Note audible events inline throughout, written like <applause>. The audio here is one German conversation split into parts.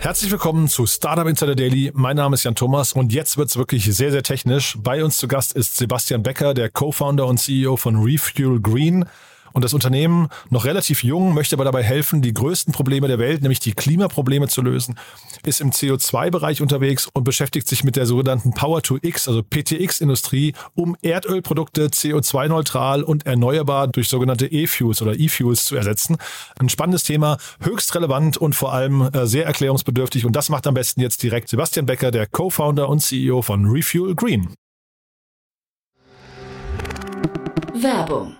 Herzlich willkommen zu Startup Insider Daily. Mein Name ist Jan Thomas und jetzt wird's wirklich sehr, sehr technisch. Bei uns zu Gast ist Sebastian Becker, der Co-Founder und CEO von Refuel Green. Und das Unternehmen, noch relativ jung, möchte aber dabei helfen, die größten Probleme der Welt, nämlich die Klimaprobleme zu lösen, ist im CO2-Bereich unterwegs und beschäftigt sich mit der sogenannten Power-to-X, also PTX-Industrie, um Erdölprodukte CO2-neutral und erneuerbar durch sogenannte E-Fuels oder E-Fuels zu ersetzen. Ein spannendes Thema, höchst relevant und vor allem äh, sehr erklärungsbedürftig. Und das macht am besten jetzt direkt Sebastian Becker, der Co-Founder und CEO von Refuel Green. Werbung.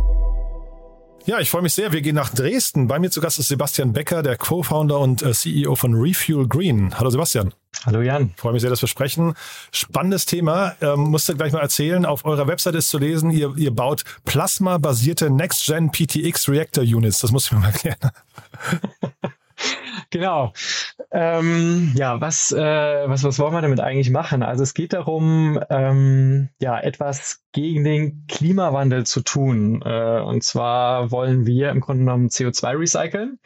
Ja, ich freue mich sehr. Wir gehen nach Dresden. Bei mir zu Gast ist Sebastian Becker, der Co-Founder und äh, CEO von Refuel Green. Hallo Sebastian. Hallo Jan. Freue mich sehr, dass wir sprechen. Spannendes Thema. Ähm, musst du gleich mal erzählen. Auf eurer Website ist zu lesen, ihr, ihr baut plasmabasierte Next-Gen PTX Reactor Units. Das muss ich mir mal erklären. <laughs> genau. Ähm, ja, was, äh, was, was wollen wir damit eigentlich machen? Also es geht darum, ähm, ja, etwas gegen den Klimawandel zu tun. Äh, und zwar wollen wir im Grunde genommen CO2 recyceln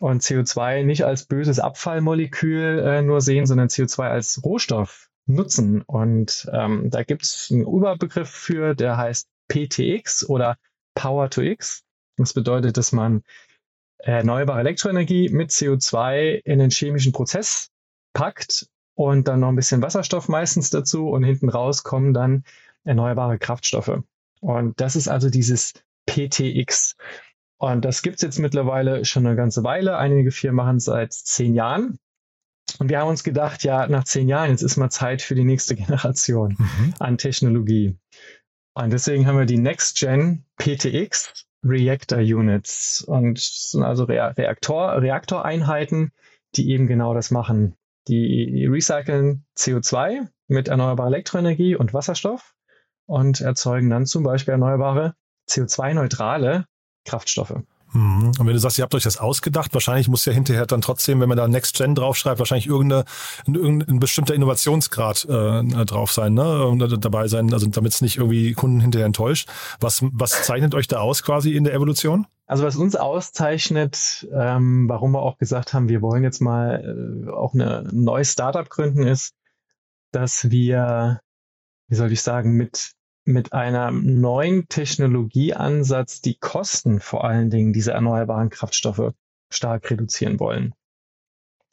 und CO2 nicht als böses Abfallmolekül äh, nur sehen, sondern CO2 als Rohstoff nutzen. Und ähm, da gibt es einen Überbegriff für, der heißt PTX oder Power to X. Das bedeutet, dass man erneuerbare Elektroenergie mit CO2 in den chemischen Prozess packt und dann noch ein bisschen Wasserstoff meistens dazu und hinten raus kommen dann erneuerbare Kraftstoffe. Und das ist also dieses PTX. Und das gibt's jetzt mittlerweile schon eine ganze Weile. Einige Firmen machen es seit zehn Jahren. Und wir haben uns gedacht, ja, nach zehn Jahren, jetzt ist mal Zeit für die nächste Generation mhm. an Technologie. Und deswegen haben wir die Next Gen PTX Reactor Units und sind also Reaktor, Reaktoreinheiten, die eben genau das machen. Die recyceln CO2 mit erneuerbarer Elektroenergie und Wasserstoff und erzeugen dann zum Beispiel erneuerbare CO2-neutrale Kraftstoffe. Und wenn du sagst, ihr habt euch das ausgedacht, wahrscheinlich muss ja hinterher dann trotzdem, wenn man da Next Gen draufschreibt, wahrscheinlich irgendeine, irgendein bestimmter Innovationsgrad äh, drauf sein, ne? dabei sein, also damit es nicht irgendwie Kunden hinterher enttäuscht. Was, was zeichnet euch da aus quasi in der Evolution? Also was uns auszeichnet, ähm, warum wir auch gesagt haben, wir wollen jetzt mal äh, auch eine neue Startup gründen, ist, dass wir, wie soll ich sagen, mit mit einem neuen Technologieansatz die Kosten vor allen Dingen dieser erneuerbaren Kraftstoffe stark reduzieren wollen.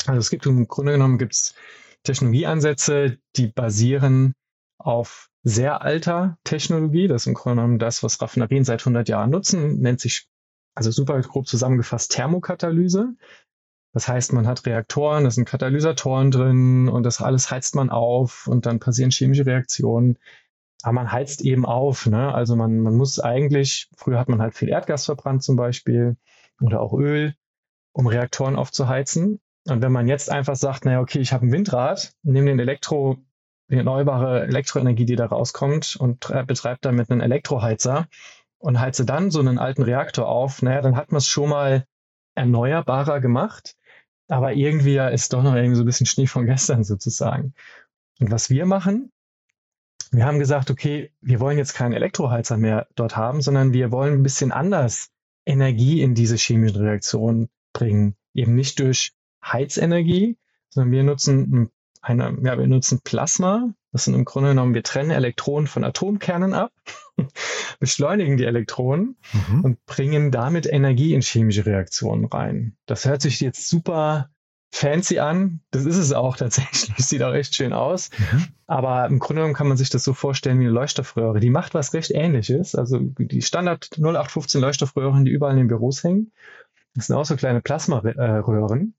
Also es gibt im Grunde genommen gibt's Technologieansätze, die basieren auf sehr alter Technologie. Das ist im Grunde genommen das, was Raffinerien seit 100 Jahren nutzen, nennt sich also super grob zusammengefasst Thermokatalyse. Das heißt, man hat Reaktoren, da sind Katalysatoren drin und das alles heizt man auf und dann passieren chemische Reaktionen aber man heizt eben auf. Ne? Also man, man muss eigentlich, früher hat man halt viel Erdgas verbrannt zum Beispiel oder auch Öl, um Reaktoren aufzuheizen. Und wenn man jetzt einfach sagt, naja, okay, ich habe ein Windrad, nehme den Elektro, die erneuerbare Elektroenergie, die da rauskommt und betreibt damit einen Elektroheizer und heize dann so einen alten Reaktor auf, naja, dann hat man es schon mal erneuerbarer gemacht. Aber irgendwie ist doch noch irgendwie so ein bisschen Schnee von gestern sozusagen. Und was wir machen, wir haben gesagt, okay, wir wollen jetzt keinen Elektroheizer mehr dort haben, sondern wir wollen ein bisschen anders Energie in diese chemischen Reaktionen bringen. Eben nicht durch Heizenergie, sondern wir nutzen eine, ja, wir nutzen Plasma. Das sind im Grunde genommen, wir trennen Elektronen von Atomkernen ab, <laughs> beschleunigen die Elektronen mhm. und bringen damit Energie in chemische Reaktionen rein. Das hört sich jetzt super fancy an. Das ist es auch tatsächlich. Sieht auch echt schön aus. Mhm. Aber im Grunde genommen kann man sich das so vorstellen wie eine Leuchtstoffröhre. Die macht was recht ähnliches. Also die Standard 0815 Leuchtstoffröhren, die überall in den Büros hängen. Das sind auch so kleine Plasmaröhren.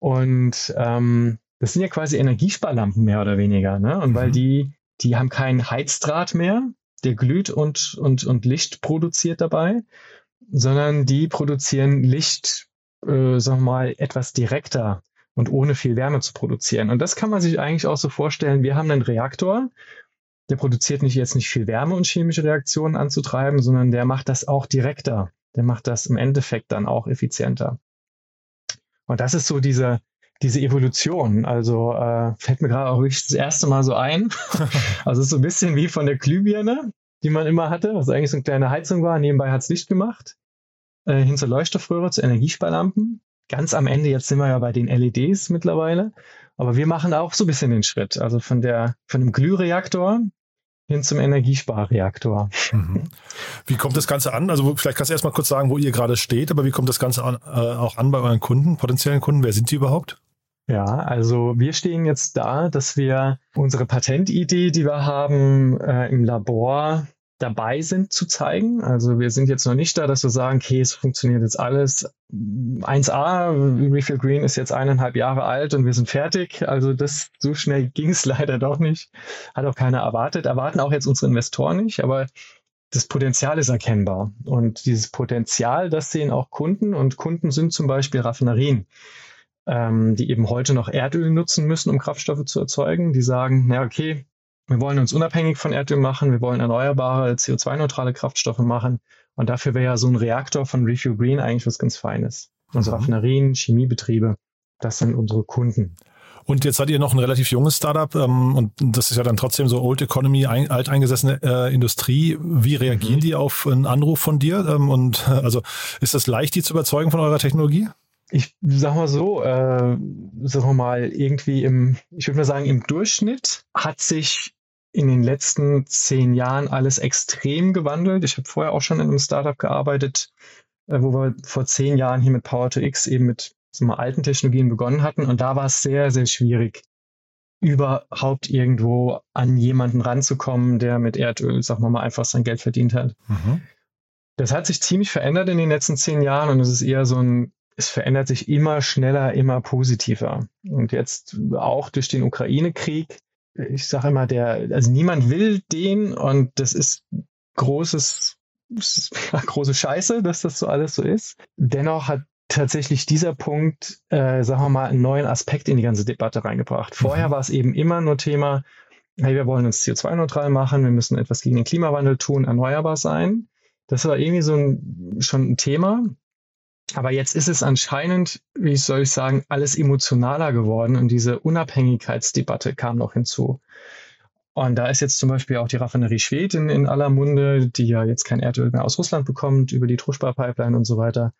Und ähm, das sind ja quasi Energiesparlampen mehr oder weniger. Ne? Und mhm. weil die, die haben keinen Heizdraht mehr, der glüht und, und, und Licht produziert dabei, sondern die produzieren Licht äh, sagen wir mal, etwas direkter und ohne viel Wärme zu produzieren. Und das kann man sich eigentlich auch so vorstellen. Wir haben einen Reaktor, der produziert nicht jetzt nicht viel Wärme und chemische Reaktionen anzutreiben, sondern der macht das auch direkter. Der macht das im Endeffekt dann auch effizienter. Und das ist so diese, diese Evolution. Also äh, fällt mir gerade auch wirklich das erste Mal so ein. <laughs> also es ist so ein bisschen wie von der Glühbirne, die man immer hatte, was eigentlich so eine kleine Heizung war. Nebenbei hat es Licht gemacht äh, hin zur Leuchtstoffröhre, zu Energiesparlampen. Ganz am Ende, jetzt sind wir ja bei den LEDs mittlerweile. Aber wir machen auch so ein bisschen den Schritt. Also von der, von dem Glühreaktor hin zum Energiesparreaktor. Mhm. Wie kommt das Ganze an? Also vielleicht kannst du erstmal kurz sagen, wo ihr gerade steht, aber wie kommt das Ganze an, äh, auch an bei euren Kunden, potenziellen Kunden? Wer sind die überhaupt? Ja, also wir stehen jetzt da, dass wir unsere Patentidee, die wir haben, äh, im Labor dabei sind zu zeigen. Also wir sind jetzt noch nicht da, dass wir sagen, okay, es funktioniert jetzt alles. 1A, Refill Green ist jetzt eineinhalb Jahre alt und wir sind fertig. Also das so schnell ging es <laughs> leider doch nicht. Hat auch keiner erwartet. Erwarten auch jetzt unsere Investoren nicht, aber das Potenzial ist erkennbar. Und dieses Potenzial, das sehen auch Kunden und Kunden sind zum Beispiel Raffinerien, ähm, die eben heute noch Erdöl nutzen müssen, um Kraftstoffe zu erzeugen. Die sagen, na okay, wir wollen uns unabhängig von Erdöl machen, wir wollen erneuerbare, CO2-neutrale Kraftstoffe machen. Und dafür wäre ja so ein Reaktor von Refuel Green eigentlich was ganz Feines. Unsere mhm. Raffinerien, Chemiebetriebe, das sind unsere Kunden. Und jetzt seid ihr noch ein relativ junges Startup ähm, und das ist ja dann trotzdem so Old Economy, ein, alteingesessene äh, Industrie. Wie reagieren mhm. die auf einen Anruf von dir? Ähm, und äh, also ist das leicht, die zu überzeugen von eurer Technologie? Ich sag mal so, äh, sagen wir mal, irgendwie im, ich würde mal sagen, im Durchschnitt hat sich in den letzten zehn Jahren alles extrem gewandelt. Ich habe vorher auch schon in einem Startup gearbeitet, äh, wo wir vor zehn Jahren hier mit Power to X eben mit so mal, alten Technologien begonnen hatten. Und da war es sehr, sehr schwierig, überhaupt irgendwo an jemanden ranzukommen, der mit Erdöl, sagen wir mal, einfach sein Geld verdient hat. Mhm. Das hat sich ziemlich verändert in den letzten zehn Jahren und es ist eher so ein, es verändert sich immer schneller, immer positiver. Und jetzt auch durch den Ukraine-Krieg ich sage immer, der, also niemand will den und das ist großes, große Scheiße, dass das so alles so ist. Dennoch hat tatsächlich dieser Punkt, äh, sagen wir mal, einen neuen Aspekt in die ganze Debatte reingebracht. Vorher mhm. war es eben immer nur Thema, hey, wir wollen uns CO2-neutral machen, wir müssen etwas gegen den Klimawandel tun, erneuerbar sein. Das war irgendwie so ein, schon ein Thema. Aber jetzt ist es anscheinend, wie soll ich sagen, alles emotionaler geworden und diese Unabhängigkeitsdebatte kam noch hinzu. Und da ist jetzt zum Beispiel auch die Raffinerie Schwedt in, in aller Munde, die ja jetzt kein Erdöl mehr aus Russland bekommt über die Truschbar-Pipeline und so weiter.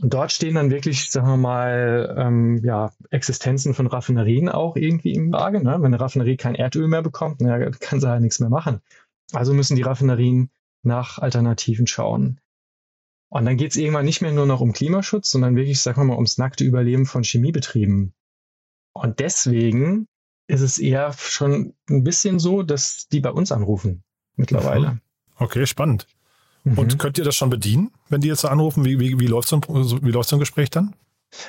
Und dort stehen dann wirklich, sagen wir mal, ähm, ja, Existenzen von Raffinerien auch irgendwie im Frage. Ne? Wenn eine Raffinerie kein Erdöl mehr bekommt, na, <laughs> kann sie halt nichts mehr machen. Also müssen die Raffinerien nach Alternativen schauen. Und dann geht es irgendwann nicht mehr nur noch um Klimaschutz, sondern wirklich, sagen wir mal, ums nackte Überleben von Chemiebetrieben. Und deswegen ist es eher schon ein bisschen so, dass die bei uns anrufen mittlerweile. Okay, spannend. Mhm. Und könnt ihr das schon bedienen, wenn die jetzt anrufen? Wie, wie, wie, läuft so ein, wie läuft so ein Gespräch dann?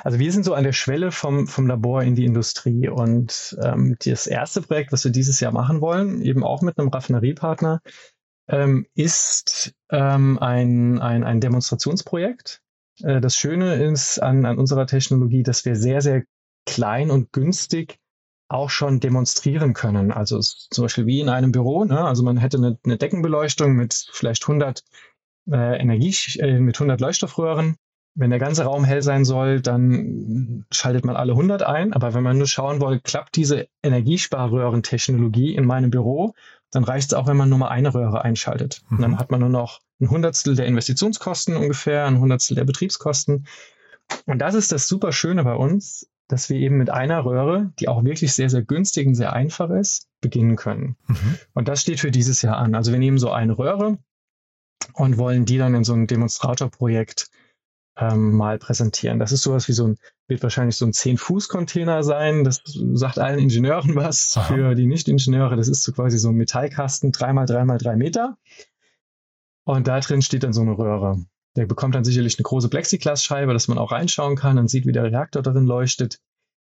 Also wir sind so an der Schwelle vom, vom Labor in die Industrie und ähm, das erste Projekt, was wir dieses Jahr machen wollen, eben auch mit einem Raffineriepartner, ähm, ist ähm, ein, ein, ein Demonstrationsprojekt. Äh, das Schöne ist an, an unserer Technologie, dass wir sehr, sehr klein und günstig auch schon demonstrieren können. Also zum Beispiel wie in einem Büro. Ne? Also man hätte eine, eine Deckenbeleuchtung mit vielleicht 100 äh, Energie, äh, mit 100 Leuchtstoffröhren. Wenn der ganze Raum hell sein soll, dann schaltet man alle 100 ein. Aber wenn man nur schauen will, klappt diese Energiesparröhrentechnologie in meinem Büro, dann reicht es auch, wenn man nur mal eine Röhre einschaltet. Mhm. Und dann hat man nur noch ein Hundertstel der Investitionskosten ungefähr, ein Hundertstel der Betriebskosten. Und das ist das super Schöne bei uns, dass wir eben mit einer Röhre, die auch wirklich sehr, sehr günstig und sehr einfach ist, beginnen können. Mhm. Und das steht für dieses Jahr an. Also wir nehmen so eine Röhre und wollen die dann in so ein Demonstratorprojekt ähm, mal präsentieren. Das ist sowas wie so ein, wird wahrscheinlich so ein 10-Fuß-Container sein. Das sagt allen Ingenieuren was. <laughs> Aha. Für die Nicht-Ingenieure, das ist so quasi so ein Metallkasten, 3x3x3 Meter. Und da drin steht dann so eine Röhre. Der bekommt dann sicherlich eine große Plexiglasscheibe, dass man auch reinschauen kann und sieht, wie der Reaktor darin leuchtet.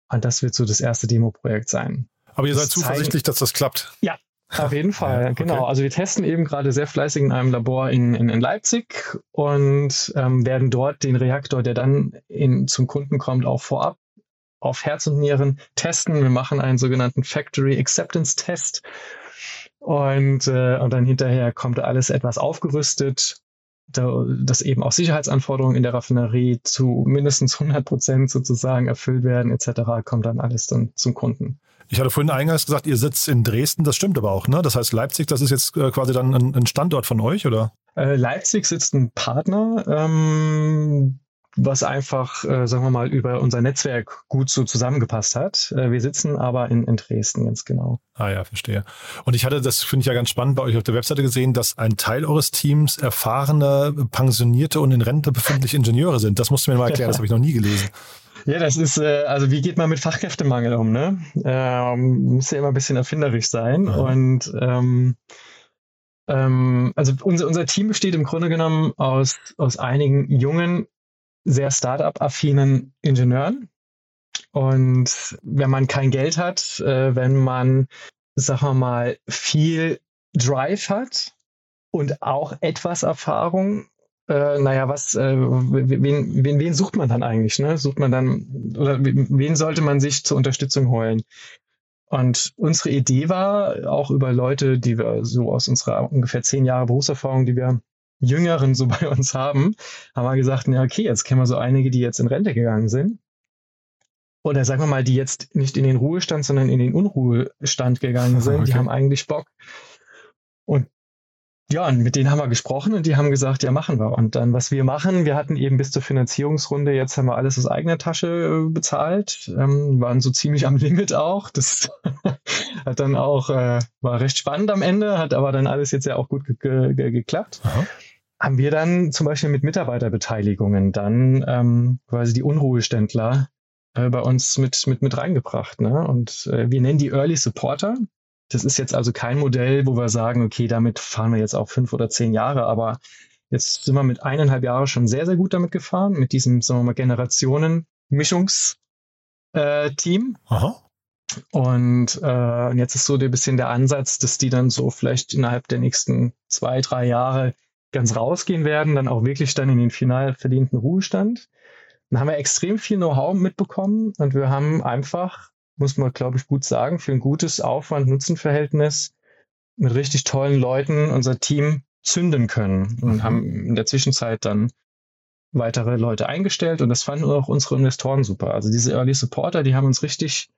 Und das wird so das erste Demo-Projekt sein. Aber ihr seid zuversichtlich, dass das klappt. Ja, auf jeden Fall, okay. genau. Also wir testen eben gerade sehr fleißig in einem Labor in, in, in Leipzig und ähm, werden dort den Reaktor, der dann in, zum Kunden kommt, auch vorab auf Herz und Nieren testen. Wir machen einen sogenannten Factory Acceptance Test und, äh, und dann hinterher kommt alles etwas aufgerüstet, da, dass eben auch Sicherheitsanforderungen in der Raffinerie zu mindestens 100 Prozent sozusagen erfüllt werden etc., kommt dann alles dann zum Kunden. Ich hatte vorhin eingangs gesagt, ihr sitzt in Dresden, das stimmt aber auch, ne? Das heißt, Leipzig, das ist jetzt äh, quasi dann ein, Standort von euch, oder? Äh, Leipzig sitzt ein Partner, ähm, was einfach, äh, sagen wir mal, über unser Netzwerk gut so zusammengepasst hat. Äh, wir sitzen aber in, in Dresden, ganz genau. Ah ja, verstehe. Und ich hatte, das finde ich ja ganz spannend, bei euch auf der Webseite gesehen, dass ein Teil eures Teams erfahrene, pensionierte und in Rente befindliche Ingenieure sind. Das musst du mir mal erklären, das habe ich noch nie gelesen. <laughs> Ja, das ist, äh, also wie geht man mit Fachkräftemangel um, ne? Ähm, muss ja immer ein bisschen erfinderisch sein. Ja. Und ähm, ähm, also unser, unser Team besteht im Grunde genommen aus, aus einigen jungen, sehr Startup-affinen Ingenieuren. Und wenn man kein Geld hat, äh, wenn man, sagen wir mal, viel Drive hat und auch etwas Erfahrung, äh, naja, was, äh, wen, wen, wen sucht man dann eigentlich? Ne? Sucht man dann, oder wen sollte man sich zur Unterstützung holen? Und unsere Idee war, auch über Leute, die wir so aus unserer ungefähr zehn Jahre Berufserfahrung, die wir Jüngeren so <laughs> bei uns haben, haben wir gesagt, ja, okay, jetzt kennen wir so einige, die jetzt in Rente gegangen sind. Oder sagen wir mal, die jetzt nicht in den Ruhestand, sondern in den Unruhestand gegangen sind. <laughs> Okay. Die haben eigentlich Bock. Und ja, und mit denen haben wir gesprochen und die haben gesagt, ja, machen wir. Und dann, was wir machen, wir hatten eben bis zur Finanzierungsrunde, jetzt haben wir alles aus eigener Tasche äh, bezahlt, ähm, waren so ziemlich am <laughs> Limit auch. Das <laughs> hat dann auch, äh, war recht spannend am Ende, hat aber dann alles jetzt ja auch gut ge ge geklappt. Aha. Haben wir dann zum Beispiel mit Mitarbeiterbeteiligungen dann ähm, quasi die Unruheständler äh, bei uns mit, mit, mit reingebracht. Ne? Und äh, wir nennen die Early Supporter. Das ist jetzt also kein Modell, wo wir sagen, okay, damit fahren wir jetzt auch fünf oder zehn Jahre, aber jetzt sind wir mit eineinhalb Jahren schon sehr, sehr gut damit gefahren, mit diesem, sagen wir mal, Generationen-Mischungsteam. Äh, und, äh, und jetzt ist so ein bisschen der Ansatz, dass die dann so vielleicht innerhalb der nächsten zwei, drei Jahre ganz rausgehen werden, dann auch wirklich dann in den final verdienten Ruhestand. Dann haben wir extrem viel Know-how mitbekommen und wir haben einfach muss man, glaube ich, gut sagen, für ein gutes Aufwand-Nutzen-Verhältnis mit richtig tollen Leuten unser Team zünden können und haben in der Zwischenzeit dann weitere Leute eingestellt und das fanden auch unsere Investoren super. Also diese Early Supporter, die haben uns richtig,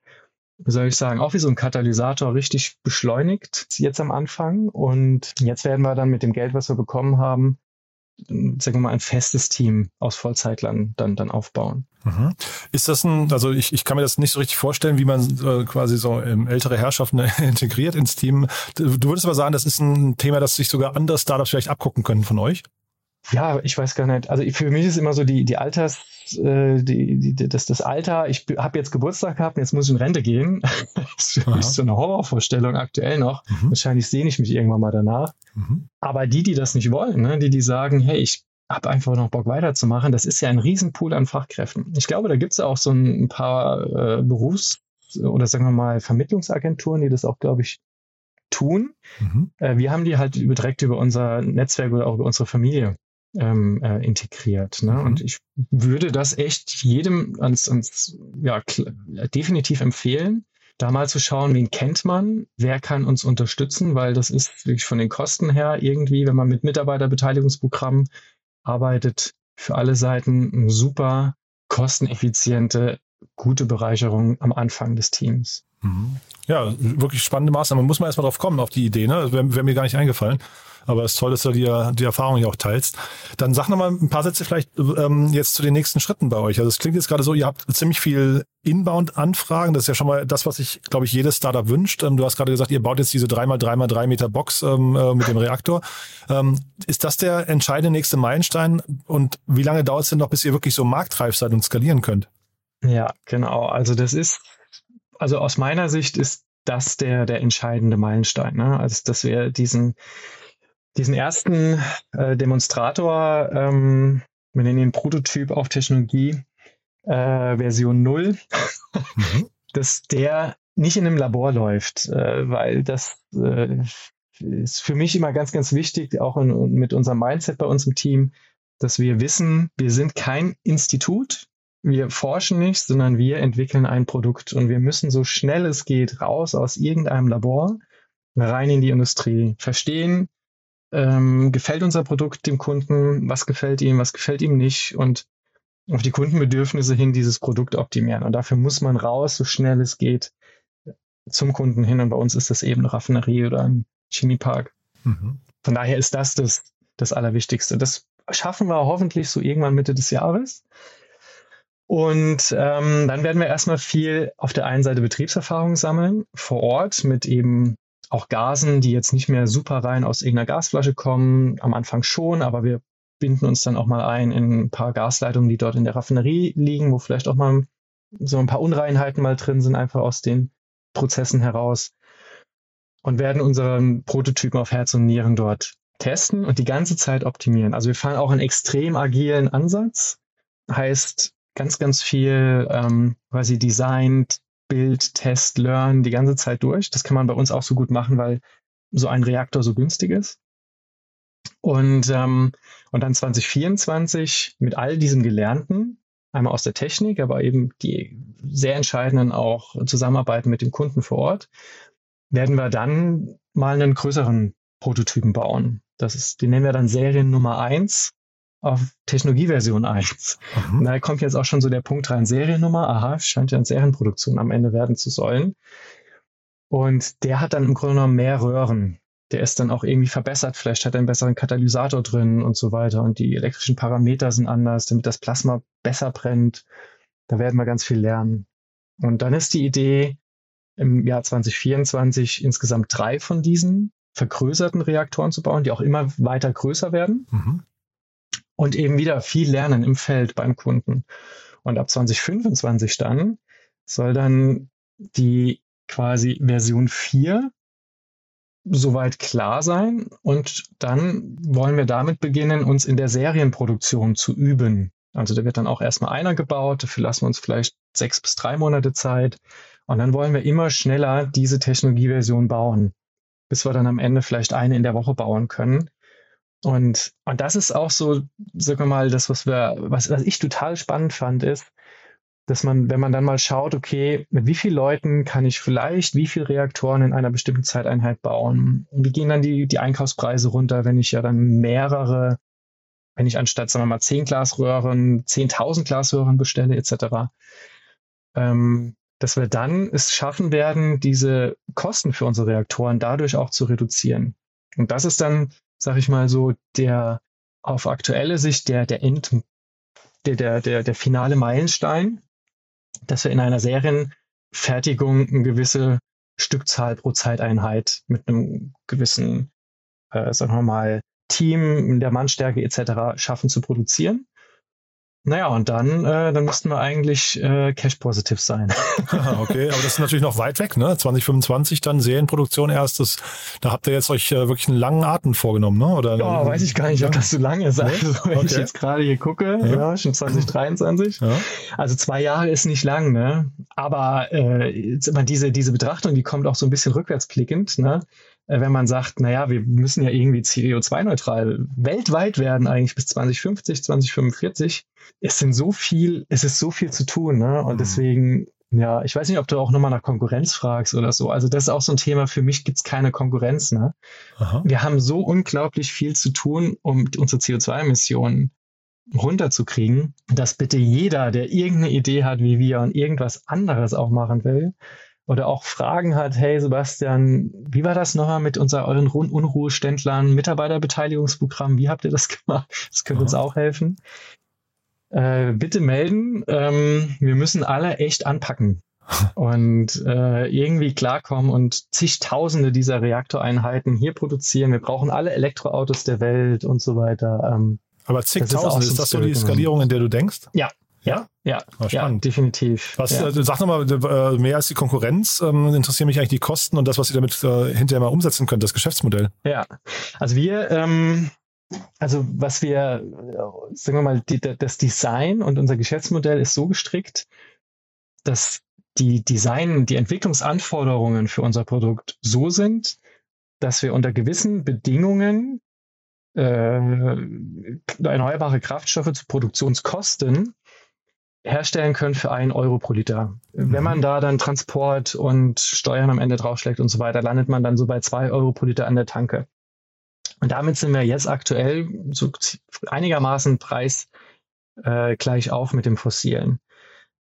wie soll ich sagen, auch wie so ein Katalysator richtig beschleunigt jetzt am Anfang und jetzt werden wir dann mit dem Geld, was wir bekommen haben, sagen wir mal, ein festes Team aus Vollzeitlern dann, dann aufbauen. Mhm. Ist das ein, also ich, ich kann mir das nicht so richtig vorstellen, wie man äh, quasi so ähm, ältere Herrschaften <laughs> integriert ins Team. Du würdest aber sagen, das ist ein Thema, das sich sogar andere Startups vielleicht abgucken können von euch? Ja, ich weiß gar nicht. Also für mich ist immer so die, die Alters, äh, die, die, das, das Alter, ich habe jetzt Geburtstag gehabt und jetzt muss ich in Rente gehen. <laughs> das ist so eine Horrorvorstellung aktuell noch. Mhm. Wahrscheinlich sehne ich mich irgendwann mal danach. Mhm. Aber die, die das nicht wollen, ne, die, die sagen, hey, ich habe einfach noch Bock weiterzumachen, das ist ja ein Riesenpool an Fachkräften. Ich glaube, da gibt es auch so ein paar äh, Berufs- oder sagen wir mal Vermittlungsagenturen, die das auch, glaube ich, tun. Mhm. Äh, wir haben die halt direkt über unser Netzwerk oder auch über unsere Familie ähm, äh, integriert. Ne? Mhm. Und ich würde das echt jedem ans, ans ja, definitiv empfehlen, da mal zu schauen, wen kennt man, wer kann uns unterstützen, weil das ist wirklich von den Kosten her irgendwie, wenn man mit Mitarbeiterbeteiligungsprogrammen arbeitet, für alle Seiten eine super kosteneffiziente, gute Bereicherung am Anfang des Teams. Mhm. Ja, wirklich spannende Maßnahme. Muss man erstmal drauf kommen, auf die Idee. Ne? Wäre wär mir gar nicht eingefallen. Aber es ist toll, dass du die, die Erfahrung hier auch teilst. Dann sag noch mal ein paar Sätze vielleicht ähm, jetzt zu den nächsten Schritten bei euch. Also es klingt jetzt gerade so, ihr habt ziemlich viel Inbound-Anfragen. Das ist ja schon mal das, was sich, glaube ich, jedes Startup wünscht. Ähm, du hast gerade gesagt, ihr baut jetzt diese 3x3x3 Meter Box ähm, äh, mit dem Reaktor. Ähm, ist das der entscheidende nächste Meilenstein? Und wie lange dauert es denn noch, bis ihr wirklich so marktreif seid und skalieren könnt? Ja, genau. Also das ist, also aus meiner Sicht ist das der, der entscheidende Meilenstein. Ne? Also dass wir diesen diesen ersten äh, Demonstrator, ähm, wir nennen ihn Prototyp auf Technologie äh, Version 0, mhm. <laughs> dass der nicht in einem Labor läuft, äh, weil das äh, ist für mich immer ganz, ganz wichtig, auch in, mit unserem Mindset bei uns im Team, dass wir wissen, wir sind kein Institut, wir forschen nicht, sondern wir entwickeln ein Produkt und wir müssen so schnell es geht raus aus irgendeinem Labor rein in die Industrie, verstehen, ähm, gefällt unser Produkt dem Kunden, was gefällt ihm, was gefällt ihm nicht und auf die Kundenbedürfnisse hin dieses Produkt optimieren. Und dafür muss man raus, so schnell es geht, zum Kunden hin. Und bei uns ist das eben eine Raffinerie oder ein Chemiepark. Mhm. Von daher ist das, das das Allerwichtigste. Das schaffen wir hoffentlich so irgendwann Mitte des Jahres. Und ähm, dann werden wir erstmal viel auf der einen Seite Betriebserfahrung sammeln, vor Ort mit eben auch Gasen, die jetzt nicht mehr super rein aus irgendeiner Gasflasche kommen, am Anfang schon, aber wir binden uns dann auch mal ein in ein paar Gasleitungen, die dort in der Raffinerie liegen, wo vielleicht auch mal so ein paar Unreinheiten mal drin sind, einfach aus den Prozessen heraus und werden unseren Prototypen auf Herz und Nieren dort testen und die ganze Zeit optimieren. Also wir fahren auch einen extrem agilen Ansatz, heißt ganz, ganz viel ähm, quasi designt, Build, Test, Learn die ganze Zeit durch. Das kann man bei uns auch so gut machen, weil so ein Reaktor so günstig ist. Und, ähm, und dann 2024 mit all diesem Gelernten, einmal aus der Technik, aber eben die sehr entscheidenden auch Zusammenarbeiten mit dem Kunden vor Ort, werden wir dann mal einen größeren Prototypen bauen. Das ist, den nennen wir dann Serien Nummer eins auf Technologieversion 1. Mhm. Da kommt jetzt auch schon so der Punkt rein, Seriennummer, aha, scheint ja eine Serienproduktion am Ende werden zu sollen. Und der hat dann im Grunde genommen mehr Röhren. Der ist dann auch irgendwie verbessert. Vielleicht hat er einen besseren Katalysator drin und so weiter. Und die elektrischen Parameter sind anders, damit das Plasma besser brennt. Da werden wir ganz viel lernen. Und dann ist die Idee, im Jahr 2024 insgesamt drei von diesen vergrößerten Reaktoren zu bauen, die auch immer weiter größer werden. Mhm und eben wieder viel lernen im Feld beim Kunden. Und ab 2025 dann soll dann die quasi Version 4 soweit klar sein und dann wollen wir damit beginnen, uns in der Serienproduktion zu üben. Also da wird dann auch erstmal einer gebaut, dafür lassen wir uns vielleicht sechs bis drei Monate Zeit und dann wollen wir immer schneller diese Technologieversion bauen, bis wir dann am Ende vielleicht eine in der Woche bauen können. Und, und das ist auch so, sagen wir mal, das, was wir, was, was ich total spannend fand, ist, dass man, wenn man dann mal schaut, okay, mit wie vielen Leuten kann ich vielleicht wie viele Reaktoren in einer bestimmten Zeiteinheit bauen? Wie gehen dann die, die Einkaufspreise runter, wenn ich ja dann mehrere, wenn ich anstatt, sagen wir mal, 10 Glasröhren, 10.000 Glasröhren bestelle, etc. Ähm, dass wir dann es schaffen werden, diese Kosten für unsere Reaktoren dadurch auch zu reduzieren. Und das ist dann sag ich mal so, der auf aktuelle Sicht der, der End, der, der, der, der finale Meilenstein, dass wir in einer Serienfertigung eine gewisse Stückzahl pro Zeiteinheit mit einem gewissen, äh, sagen wir mal, Team, der Mannstärke etc. schaffen zu produzieren. Naja, und dann, äh, dann müssten wir eigentlich äh, cash-positiv sein. <laughs> <laughs> okay, aber das ist natürlich noch weit weg, ne? 2025 dann Serienproduktion erstes. Da habt ihr jetzt euch äh, wirklich einen langen Atem vorgenommen, ne? Oder, ja, weiß ich gar nicht, ob das so lang ist. Also, wenn okay. ich jetzt gerade hier gucke, ja, ja schon 2023. Ja. Also zwei Jahre ist nicht lang, ne? Aber äh, diese, diese Betrachtung, die kommt auch so ein bisschen rückwärtsblickend, ne? Äh, wenn man sagt, naja, wir müssen ja irgendwie CO2-neutral weltweit werden, eigentlich bis 2050, 2045. Es sind so viel, es ist so viel zu tun, ne? Und mhm. deswegen, ja, ich weiß nicht, ob du auch nochmal nach Konkurrenz fragst oder so. Also das ist auch so ein Thema, für mich gibt's keine Konkurrenz, ne? Aha. Wir haben so unglaublich viel zu tun, um unsere CO2-Emissionen runterzukriegen, dass bitte jeder, der irgendeine Idee hat, wie wir und irgendwas anderes auch machen will, oder auch Fragen hat, hey Sebastian, wie war das nochmal mit unser, euren Unruheständlern, Mitarbeiterbeteiligungsprogramm, wie habt ihr das <laughs> gemacht? Das könnte uns auch helfen. Äh, bitte melden, ähm, wir müssen alle echt anpacken <laughs> und äh, irgendwie klarkommen und zigtausende dieser Reaktoreinheiten hier produzieren. Wir brauchen alle Elektroautos der Welt und so weiter. Ähm, Aber zigtausend, ist, ist das so die Skalierung, in der du denkst? Ja, ja, ja, oh, ja, definitiv. Was, ja. Äh, sag nochmal, äh, mehr als die Konkurrenz, ähm, interessieren mich eigentlich die Kosten und das, was ihr damit äh, hinterher mal umsetzen könnt, das Geschäftsmodell. Ja, also wir, ähm, also was wir, äh, sagen wir mal, die, das Design und unser Geschäftsmodell ist so gestrickt, dass die Design, die Entwicklungsanforderungen für unser Produkt so sind, dass wir unter gewissen Bedingungen äh, erneuerbare Kraftstoffe zu Produktionskosten herstellen können für einen Euro pro Liter. Mhm. Wenn man da dann Transport und Steuern am Ende draufschlägt und so weiter, landet man dann so bei zwei Euro pro Liter an der Tanke. Und damit sind wir jetzt aktuell so einigermaßen preisgleich äh, auf mit dem Fossilen.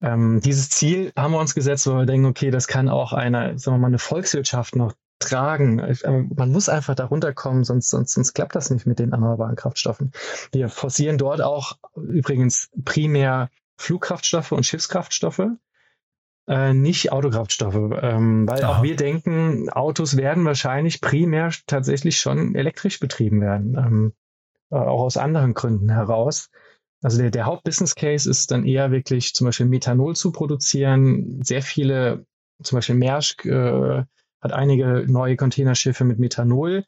Ähm, dieses Ziel haben wir uns gesetzt, weil wir denken, okay, das kann auch eine, sagen wir mal, eine Volkswirtschaft noch tragen. Man muss einfach darunter kommen, sonst, sonst, sonst klappt das nicht mit den erneuerbaren Kraftstoffen. Wir forcieren dort auch übrigens primär Flugkraftstoffe und Schiffskraftstoffe, äh, nicht Autokraftstoffe, ähm, weil Aha. auch wir denken, Autos werden wahrscheinlich primär tatsächlich schon elektrisch betrieben werden, ähm, äh, auch aus anderen Gründen heraus. Also der, der Hauptbusiness Case ist dann eher wirklich zum Beispiel Methanol zu produzieren. Sehr viele, zum Beispiel Maersk äh, hat einige neue Containerschiffe mit Methanol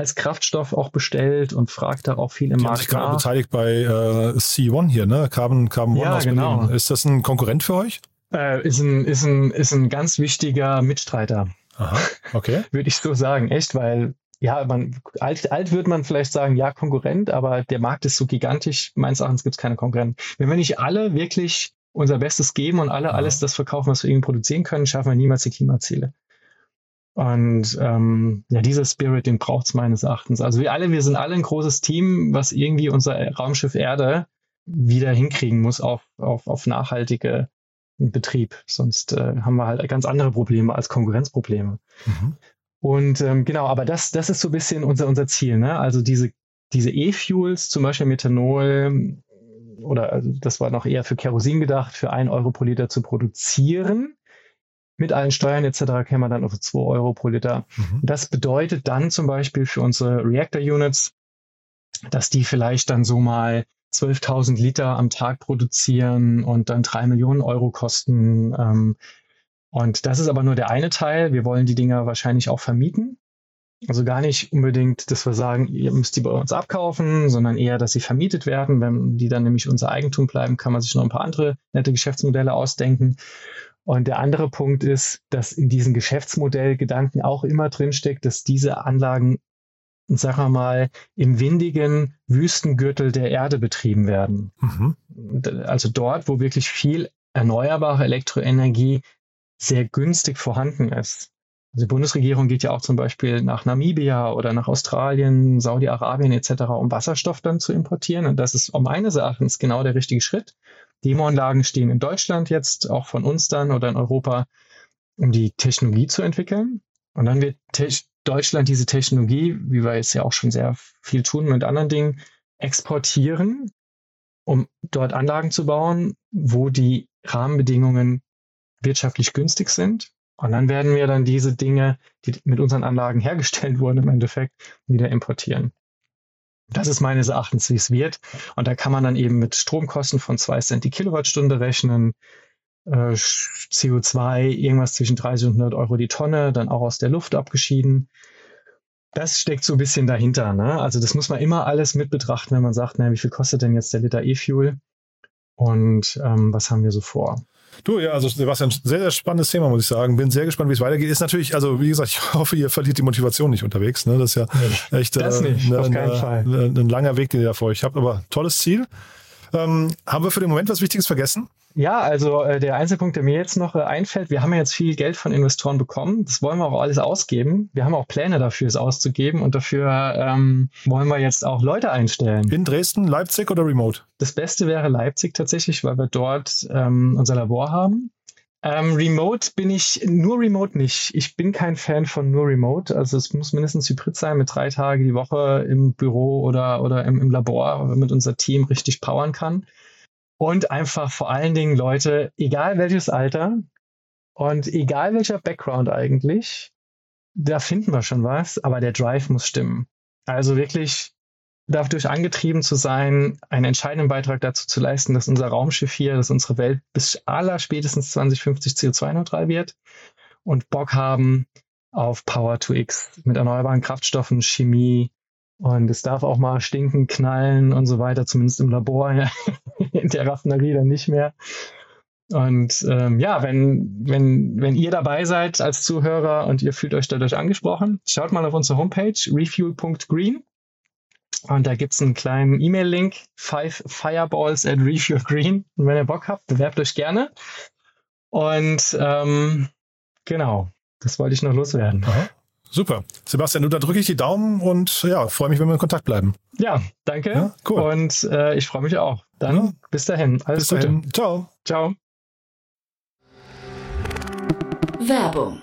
als Kraftstoff auch bestellt und fragt da auch viel im Die Markt. Haben sich gerade beteiligt bei äh, C1 hier, ne? Carbon, Carbon One ja, aus genau. Berlin. Ist das ein Konkurrent für euch? Äh, ist, ein, ist, ein, ist ein ganz wichtiger Mitstreiter. Aha, okay. <laughs> Würde ich so sagen, echt, weil ja, man, alt, alt wird man vielleicht sagen, ja, Konkurrent, aber der Markt ist so gigantisch, meines Erachtens gibt es keine Konkurrenten. Wenn wir nicht alle wirklich unser Bestes geben und alle ja. alles das verkaufen, was wir irgendwie produzieren können, schaffen wir niemals die Klimaziele. Und ähm, ja, dieser Spirit, den braucht es meines Erachtens. Also wir alle, wir sind alle ein großes Team, was irgendwie unser Raumschiff Erde wieder hinkriegen muss auf, auf, auf nachhaltige Betrieb. Sonst äh, haben wir halt ganz andere Probleme als Konkurrenzprobleme. Mhm. Und ähm, genau, aber das, das ist so ein bisschen unser, unser Ziel. Ne? Also diese, diese E-Fuels, zum Beispiel Methanol, oder also das war noch eher für Kerosin gedacht, für ein Euro pro Liter zu produzieren. Mit allen Steuern etc. käme man dann auf zwei Euro pro Liter. Mhm. Das bedeutet dann zum Beispiel für unsere Reactor-Units, dass die vielleicht dann so mal 12.000 Liter am Tag produzieren und dann drei Millionen Euro kosten. Ähm, und das ist aber nur der eine Teil. Wir wollen die Dinger wahrscheinlich auch vermieten. Also gar nicht unbedingt, dass wir sagen, ihr müsst die bei uns abkaufen, sondern eher, dass sie vermietet werden. Wenn die dann nämlich unser Eigentum bleiben, kann man sich noch ein paar andere nette Geschäftsmodelle ausdenken. Und der andere Punkt ist, dass in diesen Geschäftsmodellgedanken auch immer drinsteckt, dass diese Anlagen, sagen wir mal, im windigen Wüstengürtel der Erde betrieben werden. Mhm. Also dort, wo wirklich viel erneuerbare Elektroenergie sehr günstig vorhanden ist. Also die Bundesregierung geht ja auch zum Beispiel nach Namibia oder nach Australien, Saudi-Arabien etc., um Wasserstoff dann zu importieren. Und das ist meines Erachtens genau der richtige Schritt. Demoanlagen stehen in Deutschland jetzt, auch von uns dann oder in Europa, um die Technologie zu entwickeln. Und dann wird Deutschland diese Technologie, wie wir jetzt ja auch schon sehr viel tun mit anderen Dingen, exportieren, um dort Anlagen zu bauen, wo die Rahmenbedingungen wirtschaftlich günstig sind. Und dann werden wir dann diese Dinge, die mit unseren Anlagen <laughs> hergestellt wurden, im Endeffekt wieder importieren. Das ist meines Erachtens, wie es wird. Und da kann man dann eben mit Stromkosten von zwei Cent die Kilowattstunde rechnen, äh, CO2 irgendwas zwischen 30 und 100 Euro die Tonne, dann auch aus der Luft abgeschieden. Das steckt so ein bisschen dahinter. Ne? Also das muss man immer alles mit betrachten, wenn man sagt, na, wie viel kostet denn jetzt der Liter E-Fuel und ähm, was haben wir so vor. Du, ja, also Sebastian, sehr, sehr spannendes Thema, muss ich sagen. Bin sehr gespannt, wie es weitergeht. Ist natürlich, also wie gesagt, ich <laughs> hoffe, ihr verliert die Motivation nicht unterwegs. Ne? Das ist ja echt äh, ne, ne, keinen Fall. Ne, ein langer Weg, den ihr da vor euch habt. Aber tolles Ziel. Ähm, haben wir für den Moment was Wichtiges vergessen? Ja, also äh, der Einzelpunkt, der mir jetzt noch äh, einfällt, wir haben ja jetzt viel Geld von Investoren bekommen. Das wollen wir auch alles ausgeben. Wir haben auch Pläne dafür, es auszugeben und dafür ähm, wollen wir jetzt auch Leute einstellen. In Dresden, Leipzig oder remote? Das Beste wäre Leipzig tatsächlich, weil wir dort ähm, unser Labor haben. Ähm, remote bin ich, nur Remote nicht. Ich bin kein Fan von nur Remote. Also es muss mindestens Hybrid sein mit drei Tage die Woche im Büro oder, oder im, im Labor, damit unser Team richtig powern kann. Und einfach vor allen Dingen Leute, egal welches Alter und egal welcher Background eigentlich, da finden wir schon was, aber der Drive muss stimmen. Also wirklich dadurch angetrieben zu sein, einen entscheidenden Beitrag dazu zu leisten, dass unser Raumschiff hier, dass unsere Welt bis aller spätestens 2050 CO2-neutral wird und Bock haben auf Power to X mit erneuerbaren Kraftstoffen, Chemie und es darf auch mal stinken, knallen und so weiter, zumindest im Labor, <laughs> in der Raffinerie dann nicht mehr. Und ähm, ja, wenn, wenn, wenn ihr dabei seid als Zuhörer und ihr fühlt euch dadurch angesprochen, schaut mal auf unsere Homepage refuel.green und da gibt's einen kleinen E-Mail-Link, five fireballs at Refuel Green. Und wenn ihr Bock habt, bewerbt euch gerne. Und ähm, genau, das wollte ich noch loswerden. Aha. Super. Sebastian, du, da drücke ich die Daumen und ja, freue mich, wenn wir in Kontakt bleiben. Ja, danke. Ja, cool. Und äh, ich freue mich auch. Dann Ja. bis dahin. Alles Bis Gute. dahin. Ciao. Ciao. Werbung.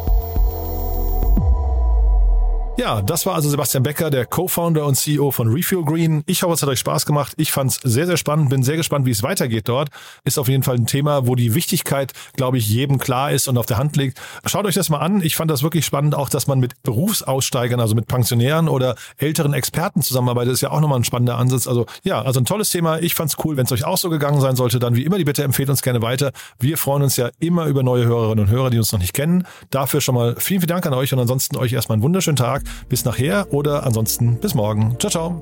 Ja, das war also Sebastian Becker, der Co-Founder und CEO von Refuel Green. Ich hoffe, es hat euch Spaß gemacht. Ich fand es sehr, sehr spannend, bin sehr gespannt, wie es weitergeht dort. Ist auf jeden Fall ein Thema, wo die Wichtigkeit, glaube ich, jedem klar ist und auf der Hand liegt. Schaut euch das mal an. Ich fand das wirklich spannend, auch dass man mit Berufsaussteigern, also mit Pensionären oder älteren Experten zusammenarbeitet. Ist ja auch nochmal ein spannender Ansatz. Also ja, also ein tolles Thema. Ich fand's cool. Wenn es euch auch so gegangen sein sollte, dann wie immer die Bitte empfehlt uns gerne weiter. Wir freuen uns ja immer über neue Hörerinnen und Hörer, die uns noch nicht kennen. Dafür schon mal vielen, vielen Dank an euch und ansonsten euch erstmal einen wunderschönen Tag. Bis nachher oder ansonsten bis morgen. Ciao, ciao.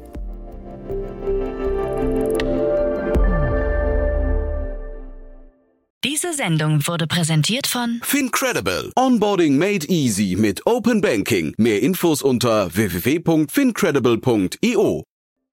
Diese Sendung wurde präsentiert von Fincredible. Onboarding made easy mit Open Banking. Mehr Infos unter www.fincredible.io.